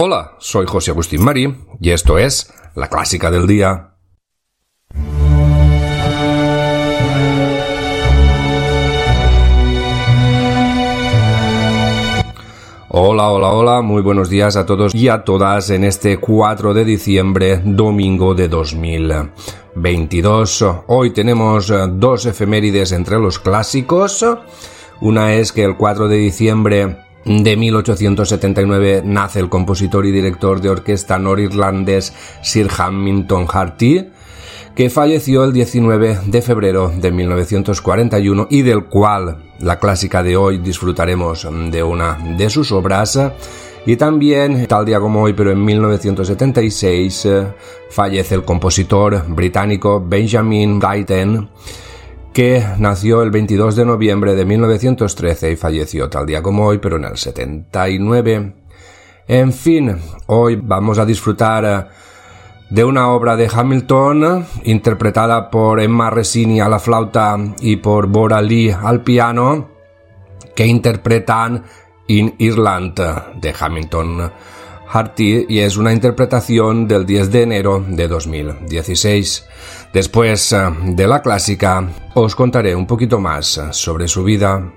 Hola, soy José Agustín Mari y esto es La Clásica del Día. Hola, hola, hola, muy buenos días a todos y a todas en este 4 de diciembre, domingo de 2022. Hoy tenemos dos efemérides entre los clásicos. Una es que el 4 de diciembre de 1879 nace el compositor y director de orquesta norirlandés Sir Hamilton Harty, que falleció el 19 de febrero de 1941 y del cual la clásica de hoy disfrutaremos de una de sus obras. Y también, tal día como hoy, pero en 1976, fallece el compositor británico Benjamin Gaiten, que nació el 22 de noviembre de 1913 y falleció tal día como hoy, pero en el 79. En fin, hoy vamos a disfrutar eh, de una obra de Hamilton interpretada por Emma Resini a la flauta y por Bora Lee al piano que interpretan In Ireland de Hamilton Harty y es una interpretación del 10 de enero de 2016. Después eh, de la clásica, os contaré un poquito más sobre su vida.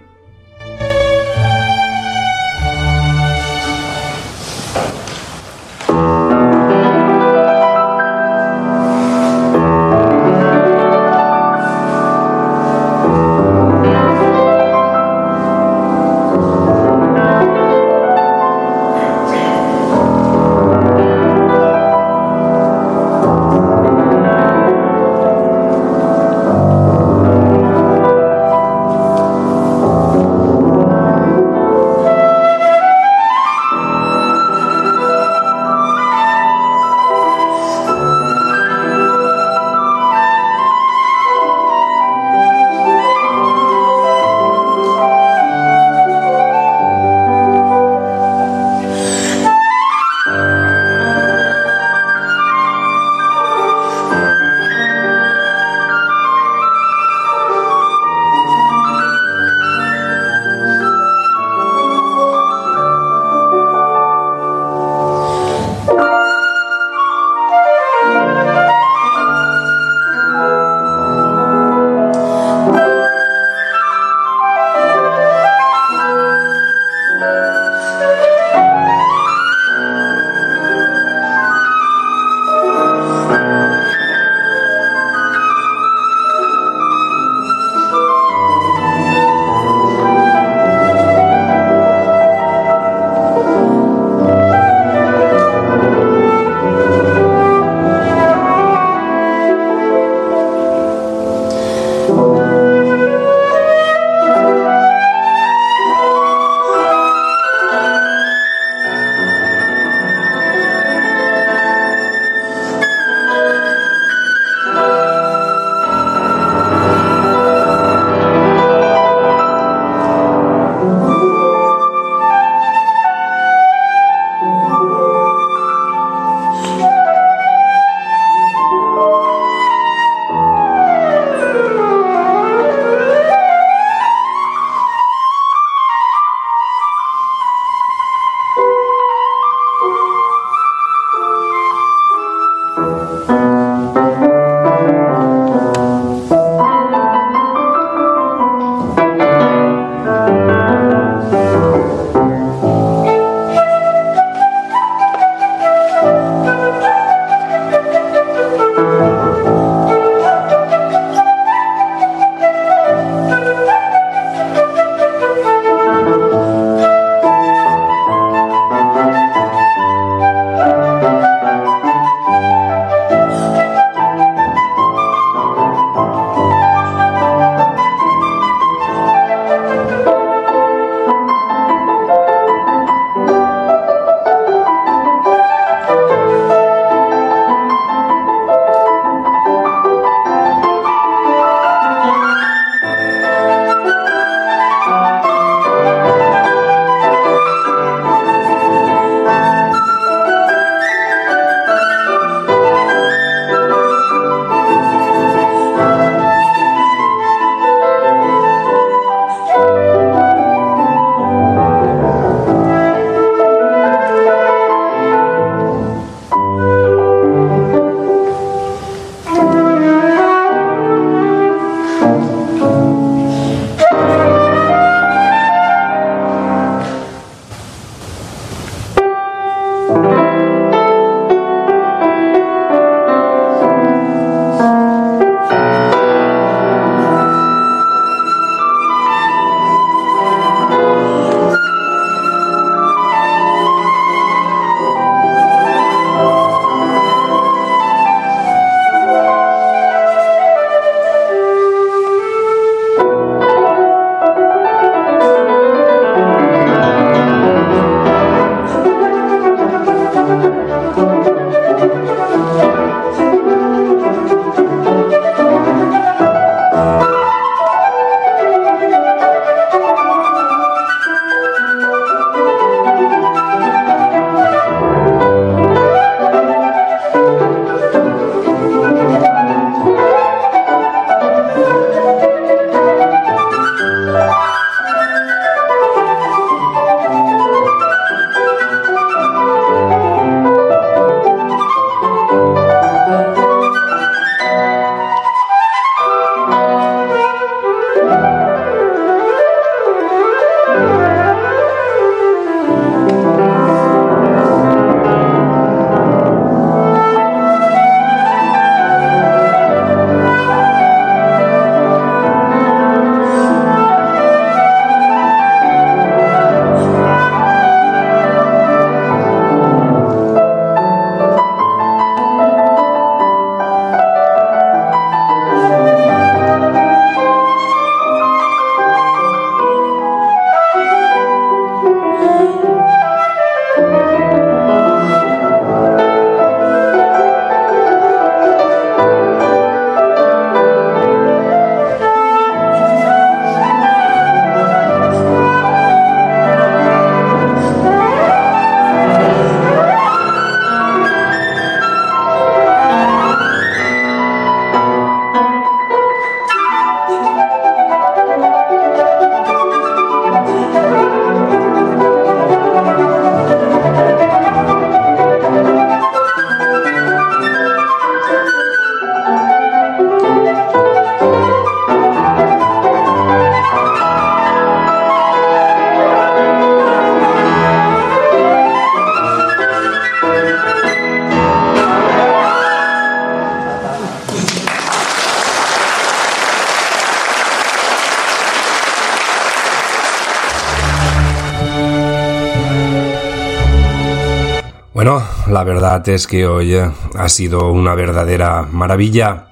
Bueno, la verdad es que hoy ha sido una verdadera maravilla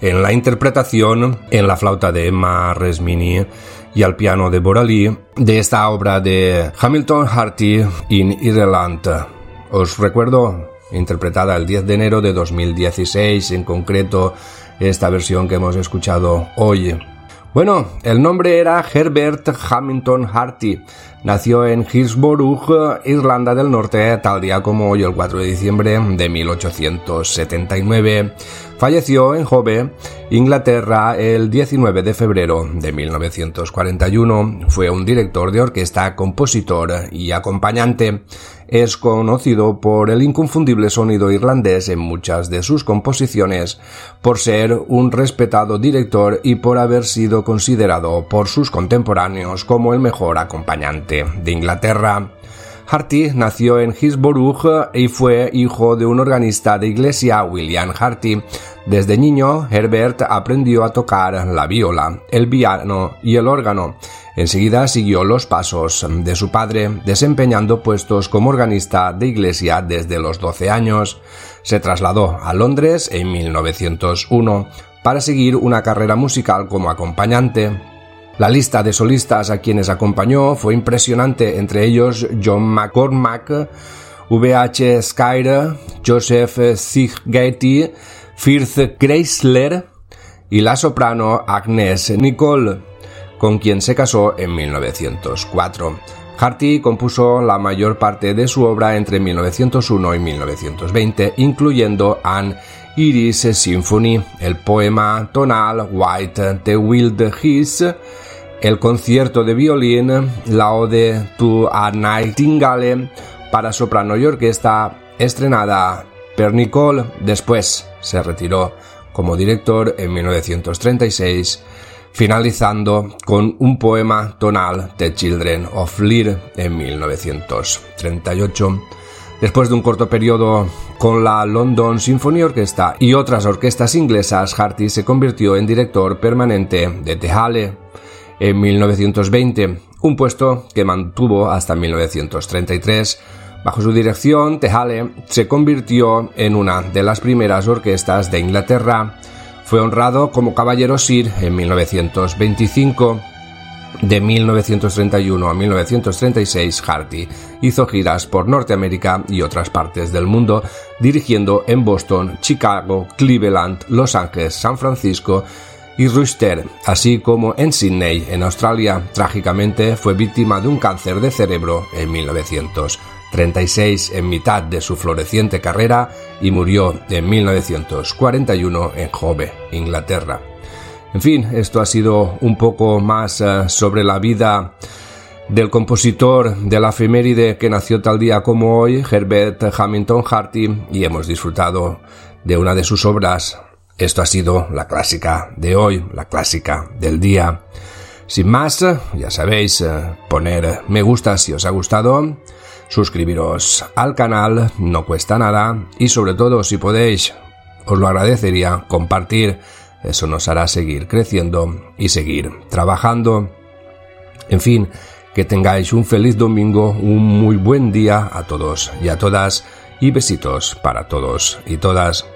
en la interpretación en la flauta de Emma Resmini y al piano de Borali de esta obra de Hamilton Harty in Ireland. Os recuerdo, interpretada el 10 de enero de 2016, en concreto esta versión que hemos escuchado hoy. Bueno, el nombre era Herbert Hamilton Harty. Nació en Hillsborough, Irlanda del Norte, tal día como hoy, el 4 de diciembre de 1879. Falleció en Hove, Inglaterra, el 19 de febrero de 1941. Fue un director de orquesta, compositor y acompañante. Es conocido por el inconfundible sonido irlandés en muchas de sus composiciones, por ser un respetado director y por haber sido considerado por sus contemporáneos como el mejor acompañante de Inglaterra. Harty nació en Hillsborough y fue hijo de un organista de iglesia, William Harty. Desde niño, Herbert aprendió a tocar la viola, el piano y el órgano. Enseguida siguió los pasos de su padre, desempeñando puestos como organista de iglesia desde los 12 años. Se trasladó a Londres en 1901 para seguir una carrera musical como acompañante. La lista de solistas a quienes acompañó fue impresionante, entre ellos John McCormack, VH Skyre, Joseph Sigeti, Firth Chrysler y la soprano Agnes Nicole, con quien se casó en 1904. Harty compuso la mayor parte de su obra entre 1901 y 1920, incluyendo An Iris Symphony, el poema tonal White The Wild Geese, el concierto de violín, la ode to a Nightingale para soprano y orquesta, estrenada per Nicole, después se retiró como director en 1936, finalizando con un poema tonal The Children of Lear en 1938. Después de un corto periodo con la London Symphony Orchestra y otras orquestas inglesas, Harty se convirtió en director permanente de The Halle en 1920, un puesto que mantuvo hasta 1933. Bajo su dirección, Tehale se convirtió en una de las primeras orquestas de Inglaterra. Fue honrado como caballero Sir en 1925. De 1931 a 1936, Harty hizo giras por Norteamérica y otras partes del mundo, dirigiendo en Boston, Chicago, Cleveland, Los Ángeles, San Francisco y Rooster, así como en Sydney, en Australia. Trágicamente fue víctima de un cáncer de cerebro en 1936 en mitad de su floreciente carrera y murió en 1941 en Hove, Inglaterra. En fin, esto ha sido un poco más eh, sobre la vida del compositor de la efeméride que nació tal día como hoy, Herbert Hamilton Harty, y hemos disfrutado de una de sus obras, esto ha sido la clásica de hoy, la clásica del día. Sin más, ya sabéis, eh, poner me gusta si os ha gustado, suscribiros al canal, no cuesta nada, y sobre todo si podéis, os lo agradecería compartir, eso nos hará seguir creciendo y seguir trabajando. En fin, que tengáis un feliz domingo, un muy buen día a todos y a todas, y besitos para todos y todas.